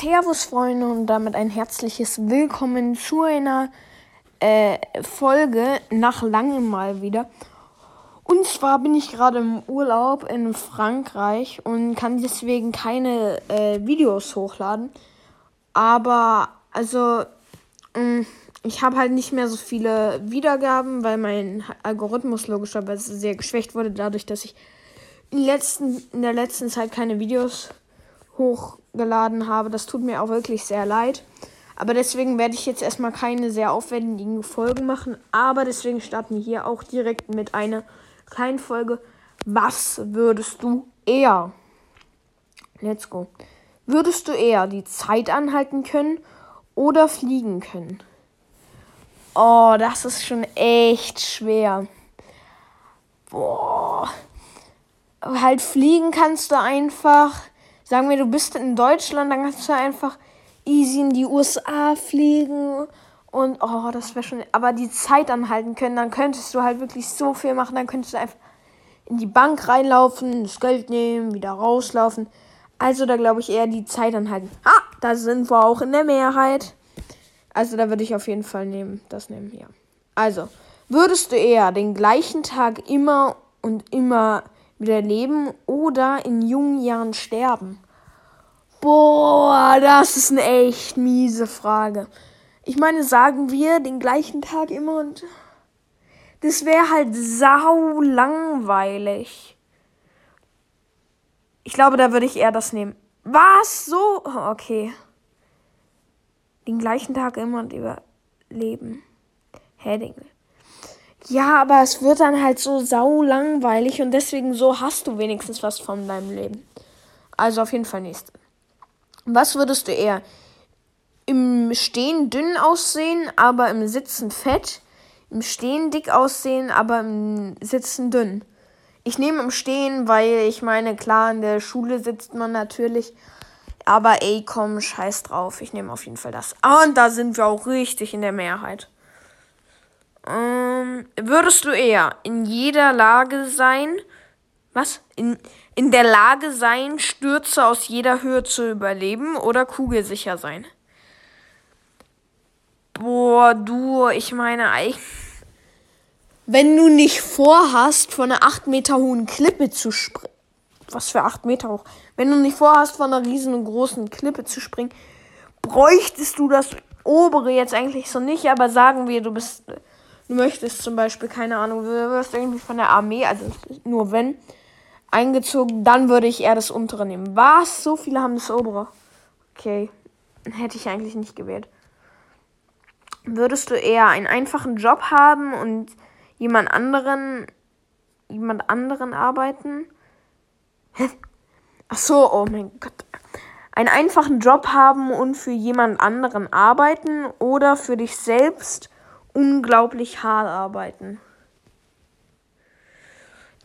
Servus Freunde und damit ein herzliches Willkommen zu einer äh, Folge nach langem mal wieder. Und zwar bin ich gerade im Urlaub in Frankreich und kann deswegen keine äh, Videos hochladen. Aber also mh, mm, ich habe halt nicht mehr so viele Wiedergaben, weil mein Algorithmus logischerweise sehr geschwächt wurde, dadurch, dass ich in, letzten, in der letzten Zeit keine Videos hochgeladen habe. Das tut mir auch wirklich sehr leid. Aber deswegen werde ich jetzt erstmal keine sehr aufwendigen Folgen machen. Aber deswegen starten wir hier auch direkt mit einer kleinen Folge. Was würdest du eher? Let's go. Würdest du eher die Zeit anhalten können oder fliegen können? Oh, das ist schon echt schwer. Boah. Halt fliegen kannst du einfach Sagen wir, du bist in Deutschland, dann kannst du einfach easy in die USA fliegen und oh, das wäre schon. Aber die Zeit anhalten können, dann könntest du halt wirklich so viel machen. Dann könntest du einfach in die Bank reinlaufen, das Geld nehmen, wieder rauslaufen. Also da glaube ich eher die Zeit anhalten. Ah, da sind wir auch in der Mehrheit. Also da würde ich auf jeden Fall nehmen, das nehmen, ja. Also, würdest du eher den gleichen Tag immer und immer wieder leben oder in jungen Jahren sterben? Boah, das ist eine echt miese Frage. Ich meine, sagen wir den gleichen Tag immer und das wäre halt sau langweilig. Ich glaube, da würde ich eher das nehmen. Was? So? Okay. Den gleichen Tag immer und überleben. Heading. Ja, aber es wird dann halt so sau langweilig und deswegen so hast du wenigstens was von deinem Leben. Also auf jeden Fall nächste. Was würdest du eher? Im Stehen dünn aussehen, aber im Sitzen fett? Im Stehen dick aussehen, aber im Sitzen dünn? Ich nehme im Stehen, weil ich meine, klar, in der Schule sitzt man natürlich. Aber ey, komm, scheiß drauf. Ich nehme auf jeden Fall das. Ah, und da sind wir auch richtig in der Mehrheit. Ähm, würdest du eher in jeder Lage sein? Was? In, in der Lage sein, Stürze aus jeder Höhe zu überleben oder kugelsicher sein? Boah, du, ich meine eigentlich. Wenn du nicht vorhast, von einer 8 Meter hohen Klippe zu springen. Was für 8 Meter hoch? Wenn du nicht vorhast, von einer riesengroßen Klippe zu springen, bräuchtest du das obere jetzt eigentlich so nicht, aber sagen wir, du bist du möchtest zum Beispiel, keine Ahnung, du wirst irgendwie von der Armee, also nur wenn, eingezogen, dann würde ich eher das untere nehmen. Was? So viele haben das obere. Okay. Hätte ich eigentlich nicht gewählt. Würdest du eher einen einfachen Job haben und jemand anderen, jemand anderen arbeiten? Ach so, oh mein Gott. Einen einfachen Job haben und für jemand anderen arbeiten oder für dich selbst unglaublich hart arbeiten.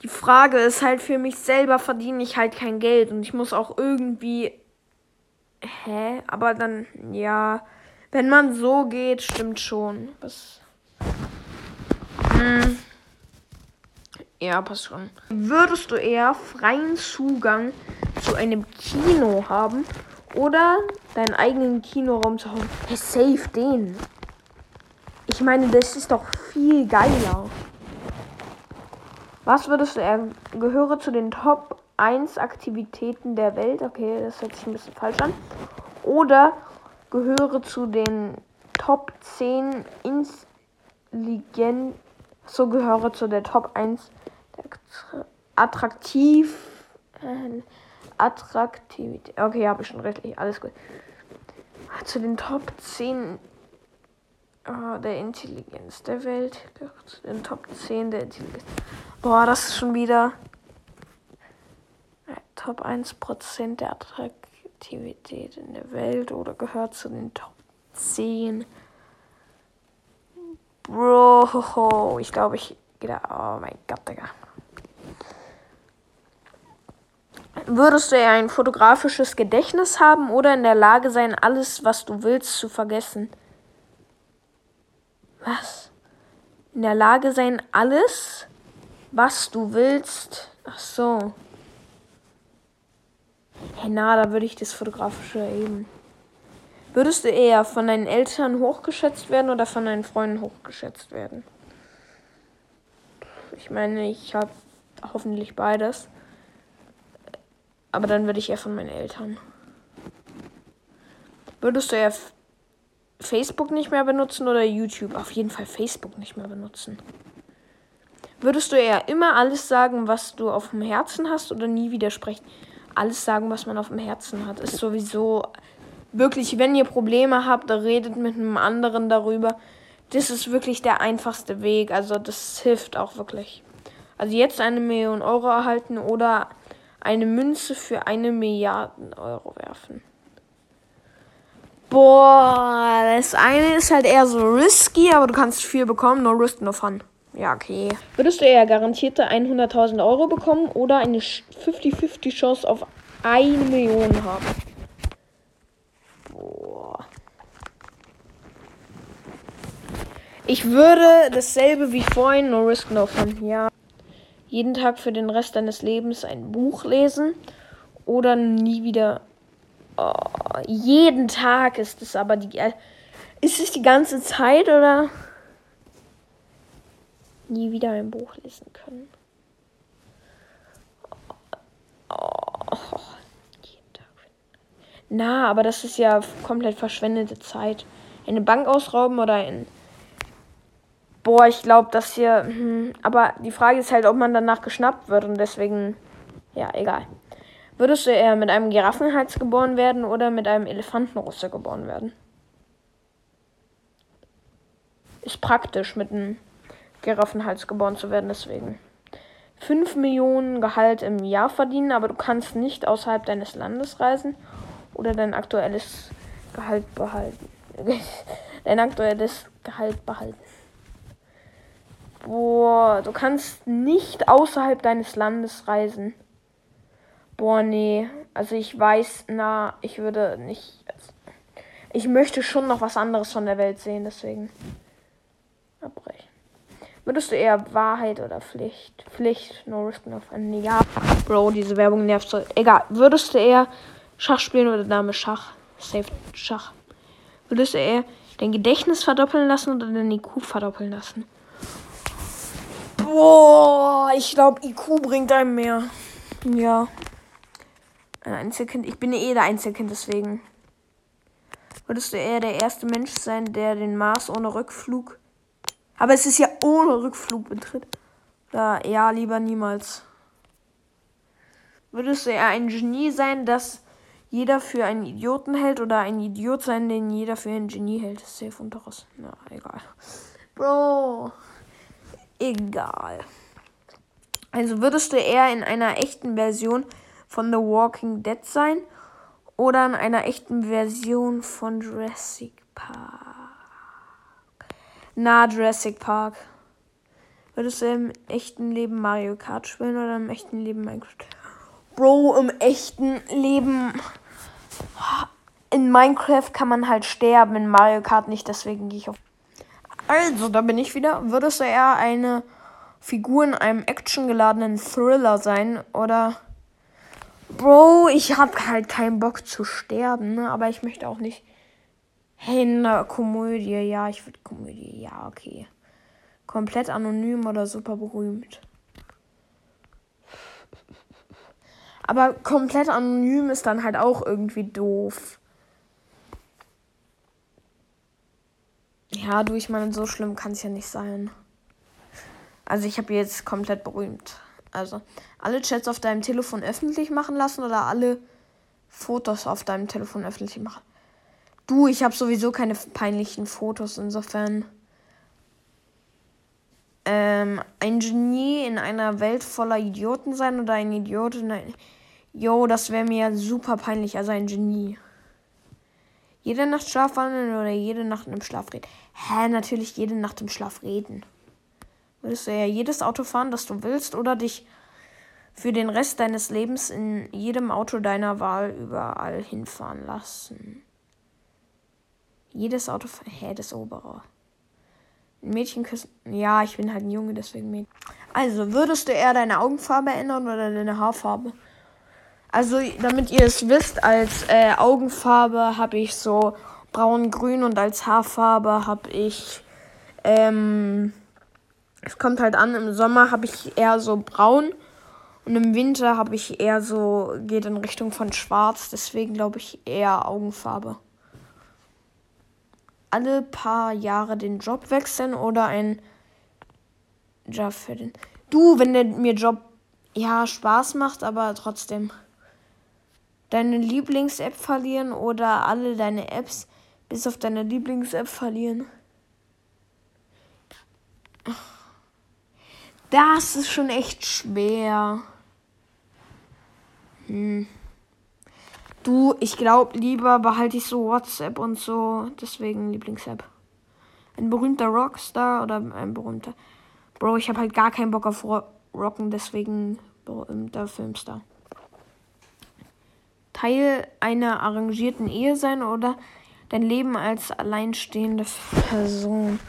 Die Frage ist halt für mich selber verdiene ich halt kein Geld und ich muss auch irgendwie. Hä? Aber dann, ja. Wenn man so geht, stimmt schon. Was? Hm. Ja, passt schon. Würdest du eher freien Zugang zu einem Kino haben oder deinen eigenen Kinoraum zu haben? Hey, safe den. Ich meine, das ist doch viel geiler. Was würdest du eher? Gehöre zu den Top 1 Aktivitäten der Welt. Okay, das hört sich ein bisschen falsch an. Oder gehöre zu den Top 10 intelligent. So gehöre zu der Top 1 attraktiv. Attraktivität. Okay, habe ich schon richtig. Alles gut. Zu den Top 10 Oh, der Intelligenz der Welt. Den Top 10 der Intelligenz. Boah, das ist schon wieder Top 1% der Attraktivität in der Welt oder gehört zu den Top 10. Bro, ich glaube, ich gehe da. Oh mein Gott, Digga. Würdest du eher ein fotografisches Gedächtnis haben oder in der Lage sein, alles, was du willst, zu vergessen? Was? In der Lage sein, alles, was du willst. Ach so. Hey, na, da würde ich das Fotografische eben. Würdest du eher von deinen Eltern hochgeschätzt werden oder von deinen Freunden hochgeschätzt werden? Ich meine, ich habe hoffentlich beides. Aber dann würde ich eher von meinen Eltern. Würdest du eher Facebook nicht mehr benutzen oder YouTube? Auf jeden Fall Facebook nicht mehr benutzen. Würdest du eher immer alles sagen, was du auf dem Herzen hast oder nie widersprechen? Alles sagen, was man auf dem Herzen hat, ist sowieso wirklich, wenn ihr Probleme habt, redet mit einem anderen darüber. Das ist wirklich der einfachste Weg. Also das hilft auch wirklich. Also jetzt eine Million Euro erhalten oder eine Münze für eine Milliarde Euro werfen. Boah, das eine ist halt eher so risky, aber du kannst viel bekommen. No risk, no fun. Ja, okay. Würdest du eher garantierte 100.000 Euro bekommen oder eine 50-50 Chance auf eine Million haben? Boah. Ich würde dasselbe wie vorhin, no risk, no fun. Ja jeden Tag für den Rest deines Lebens ein Buch lesen oder nie wieder. Oh, jeden Tag ist es aber die. Ist es die ganze Zeit oder nie wieder ein Buch lesen können? Oh, jeden Tag. Na, aber das ist ja komplett verschwendete Zeit. Eine Bank ausrauben oder ein Boah, ich glaube, das hier. Hm, aber die Frage ist halt, ob man danach geschnappt wird und deswegen. Ja, egal. Würdest du eher mit einem Giraffenhals geboren werden oder mit einem Elefantenrüssel geboren werden? Ist praktisch, mit einem Giraffenhals geboren zu werden, deswegen. 5 Millionen Gehalt im Jahr verdienen, aber du kannst nicht außerhalb deines Landes reisen oder dein aktuelles Gehalt behalten. dein aktuelles Gehalt behalten. Boah, du kannst nicht außerhalb deines Landes reisen. Boah, nee. Also ich weiß, na, ich würde nicht. Ich möchte schon noch was anderes von der Welt sehen, deswegen. Abbrechen. Würdest du eher Wahrheit oder Pflicht? Pflicht, no risk, no fun. Ja, Bro, diese Werbung nervt so. Egal. Würdest du eher Schach spielen oder Dame Schach? Safe Schach. Würdest du eher dein Gedächtnis verdoppeln lassen oder dein IQ verdoppeln lassen? Boah, ich glaube, IQ bringt einem mehr. Ja. Ein Einzelkind. Ich bin eh der Einzelkind, deswegen. Würdest du eher der erste Mensch sein, der den Mars ohne Rückflug. Aber es ist ja ohne Rückflug betritt. Ja, ja, lieber niemals. Würdest du eher ein Genie sein, das jeder für einen Idioten hält, oder ein Idiot sein, den jeder für einen Genie hält? Safe und Doris. Na, egal. Bro egal. Also würdest du eher in einer echten Version von The Walking Dead sein oder in einer echten Version von Jurassic Park? Na, Jurassic Park. Würdest du im echten Leben Mario Kart spielen oder im echten Leben Minecraft? Bro, im echten Leben. In Minecraft kann man halt sterben, in Mario Kart nicht, deswegen gehe ich auf. Also, da bin ich wieder. Würdest du eher eine Figur in einem actiongeladenen Thriller sein oder Bro, ich hab halt keinen Bock zu sterben, ne? aber ich möchte auch nicht hey, eine Komödie. Ja, ich würde Komödie. Ja, okay. Komplett anonym oder super berühmt. Aber komplett anonym ist dann halt auch irgendwie doof. Ja, du, ich meine, so schlimm kann es ja nicht sein. Also ich habe jetzt komplett berühmt. Also alle Chats auf deinem Telefon öffentlich machen lassen oder alle Fotos auf deinem Telefon öffentlich machen. Du, ich habe sowieso keine peinlichen Fotos, insofern. Ähm, ein Genie in einer Welt voller Idioten sein oder ein Idiot in einer. Jo, das wäre mir super peinlich. Also ein Genie. Jede Nacht schlafwandeln oder jede Nacht im Schlaf reden? Hä, natürlich jede Nacht im Schlaf reden. Würdest du ja jedes Auto fahren, das du willst, oder dich für den Rest deines Lebens in jedem Auto deiner Wahl überall hinfahren lassen? Jedes Auto. Hä, das obere. Ein Mädchen küssen. Ja, ich bin halt ein Junge, deswegen Mädchen. Also, würdest du eher deine Augenfarbe ändern oder deine Haarfarbe? Also, damit ihr es wisst, als äh, Augenfarbe habe ich so braun-grün und als Haarfarbe habe ich. Ähm, es kommt halt an, im Sommer habe ich eher so braun und im Winter habe ich eher so, geht in Richtung von schwarz, deswegen glaube ich eher Augenfarbe. Alle paar Jahre den Job wechseln oder ein Job für den. Du, wenn der mir Job ja Spaß macht, aber trotzdem. Deine Lieblings-App verlieren oder alle deine Apps bis auf deine Lieblings-App verlieren. Das ist schon echt schwer. Hm. Du, ich glaube, lieber behalte ich so WhatsApp und so. Deswegen Lieblings-App. Ein berühmter Rockstar oder ein berühmter. Bro, ich habe halt gar keinen Bock auf Rocken, deswegen berühmter Filmstar. Teil einer arrangierten Ehe sein oder dein Leben als alleinstehende Person.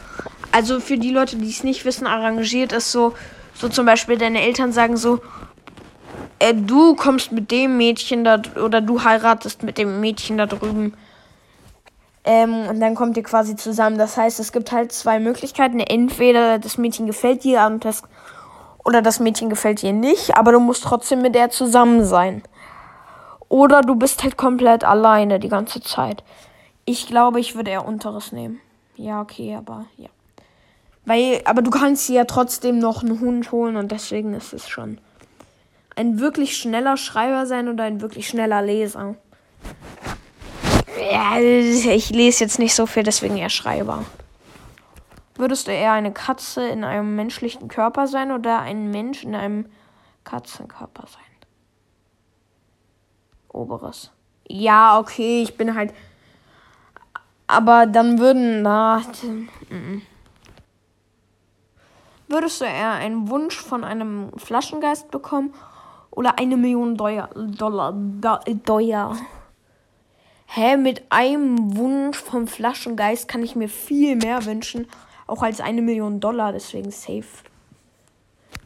Also für die Leute, die es nicht wissen, arrangiert ist so, so zum Beispiel deine Eltern sagen so, äh, du kommst mit dem Mädchen da oder du heiratest mit dem Mädchen da drüben. Ähm, und dann kommt ihr quasi zusammen. Das heißt, es gibt halt zwei Möglichkeiten. Entweder das Mädchen gefällt dir und das, oder das Mädchen gefällt dir nicht, aber du musst trotzdem mit der zusammen sein. Oder du bist halt komplett alleine die ganze Zeit. Ich glaube, ich würde eher unteres nehmen. Ja, okay, aber ja. Weil, aber du kannst ja trotzdem noch einen Hund holen und deswegen ist es schon ein wirklich schneller Schreiber sein oder ein wirklich schneller Leser. Ja, ich lese jetzt nicht so viel, deswegen eher Schreiber. Würdest du eher eine Katze in einem menschlichen Körper sein oder ein Mensch in einem Katzenkörper sein? Oberes. Ja, okay, ich bin halt. Aber dann würden. Na. Würdest du eher einen Wunsch von einem Flaschengeist bekommen oder eine Million Dollar? Dollar. Dollar. Hä, mit einem Wunsch vom Flaschengeist kann ich mir viel mehr wünschen, auch als eine Million Dollar, deswegen safe.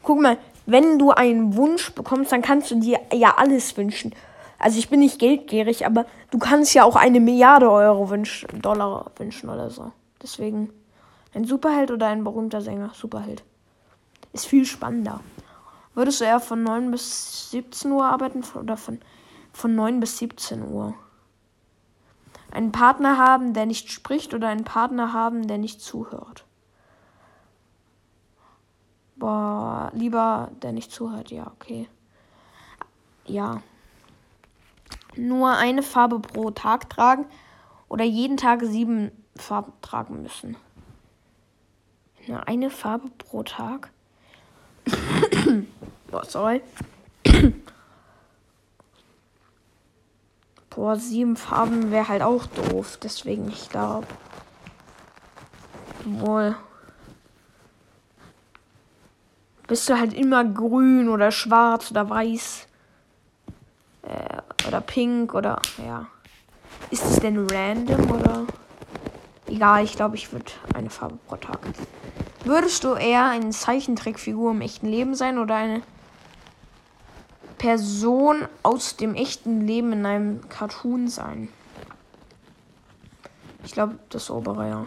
Guck mal, wenn du einen Wunsch bekommst, dann kannst du dir ja alles wünschen. Also ich bin nicht geldgierig, aber du kannst ja auch eine Milliarde Euro wünschen, Dollar wünschen oder so. Deswegen ein Superheld oder ein berühmter Sänger. Superheld. Ist viel spannender. Würdest du eher von 9 bis 17 Uhr arbeiten oder von, von 9 bis 17 Uhr? Einen Partner haben, der nicht spricht oder einen Partner haben, der nicht zuhört? Boah, lieber der nicht zuhört, ja, okay. Ja nur eine Farbe pro Tag tragen oder jeden Tag sieben Farben tragen müssen. Nur eine Farbe pro Tag. oh, sorry. Boah, sieben Farben wäre halt auch doof. Deswegen, ich glaube. Wohl. Bist du halt immer grün oder schwarz oder weiß. Äh, oder pink oder ja. Ist es denn random oder? Egal, ich glaube, ich würde eine Farbe pro Tag. Würdest du eher eine Zeichentrickfigur im echten Leben sein oder eine Person aus dem echten Leben in einem Cartoon sein? Ich glaube, das obere, ja.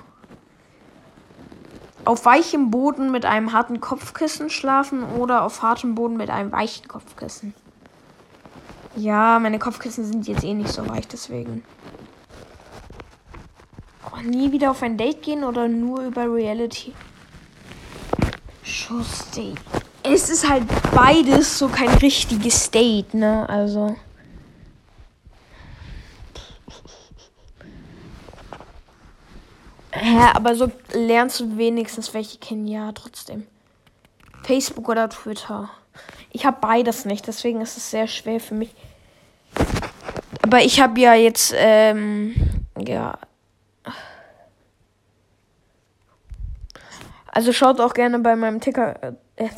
Auf weichem Boden mit einem harten Kopfkissen schlafen oder auf hartem Boden mit einem weichen Kopfkissen? Ja, meine Kopfkissen sind jetzt eh nicht so weich, deswegen. Oh, nie wieder auf ein Date gehen oder nur über Reality? Date. Es ist halt beides so kein richtiges Date, ne? Also. Ja, aber so lernst du wenigstens welche kennen, ja, trotzdem. Facebook oder Twitter. Ich habe beides nicht, deswegen ist es sehr schwer für mich. Aber ich habe ja jetzt, ähm, ja. Also schaut auch gerne bei meinem Ticker, äh,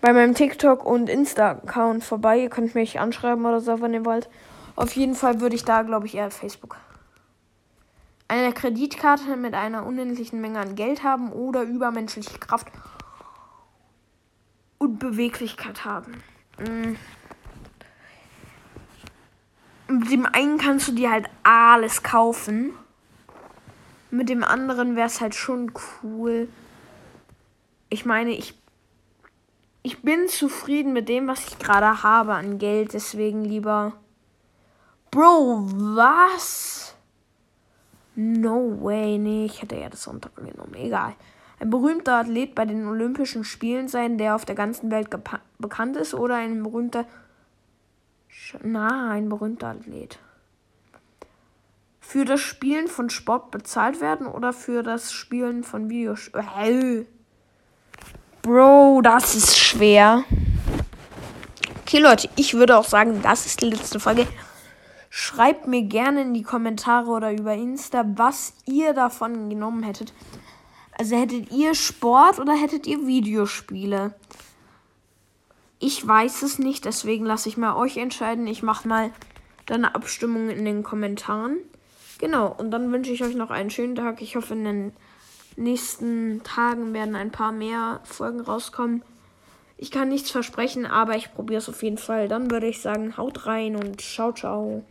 bei meinem TikTok und Insta-Account vorbei. Ihr könnt mich anschreiben oder so, wenn ihr wollt. Auf jeden Fall würde ich da, glaube ich, eher Facebook. Eine Kreditkarte mit einer unendlichen Menge an Geld haben oder übermenschliche Kraft und Beweglichkeit haben. Mm. mit dem einen kannst du dir halt alles kaufen. Mit dem anderen wäre es halt schon cool. Ich meine, ich, ich bin zufrieden mit dem, was ich gerade habe an Geld. Deswegen lieber. Bro, was? No way. Nee, ich hätte ja das runtergenommen. Egal. Ein berühmter Athlet bei den Olympischen Spielen sein, der auf der ganzen Welt bekannt ist, oder ein berühmter. Na, ein berühmter Athlet. Für das Spielen von Sport bezahlt werden oder für das Spielen von Videospielen? Bro, das ist schwer. Okay, Leute, ich würde auch sagen, das ist die letzte Folge. Schreibt mir gerne in die Kommentare oder über Insta, was ihr davon genommen hättet. Also hättet ihr Sport oder hättet ihr Videospiele? Ich weiß es nicht, deswegen lasse ich mal euch entscheiden. Ich mache mal eine Abstimmung in den Kommentaren. Genau, und dann wünsche ich euch noch einen schönen Tag. Ich hoffe, in den nächsten Tagen werden ein paar mehr Folgen rauskommen. Ich kann nichts versprechen, aber ich probiere es auf jeden Fall. Dann würde ich sagen, haut rein und ciao, ciao.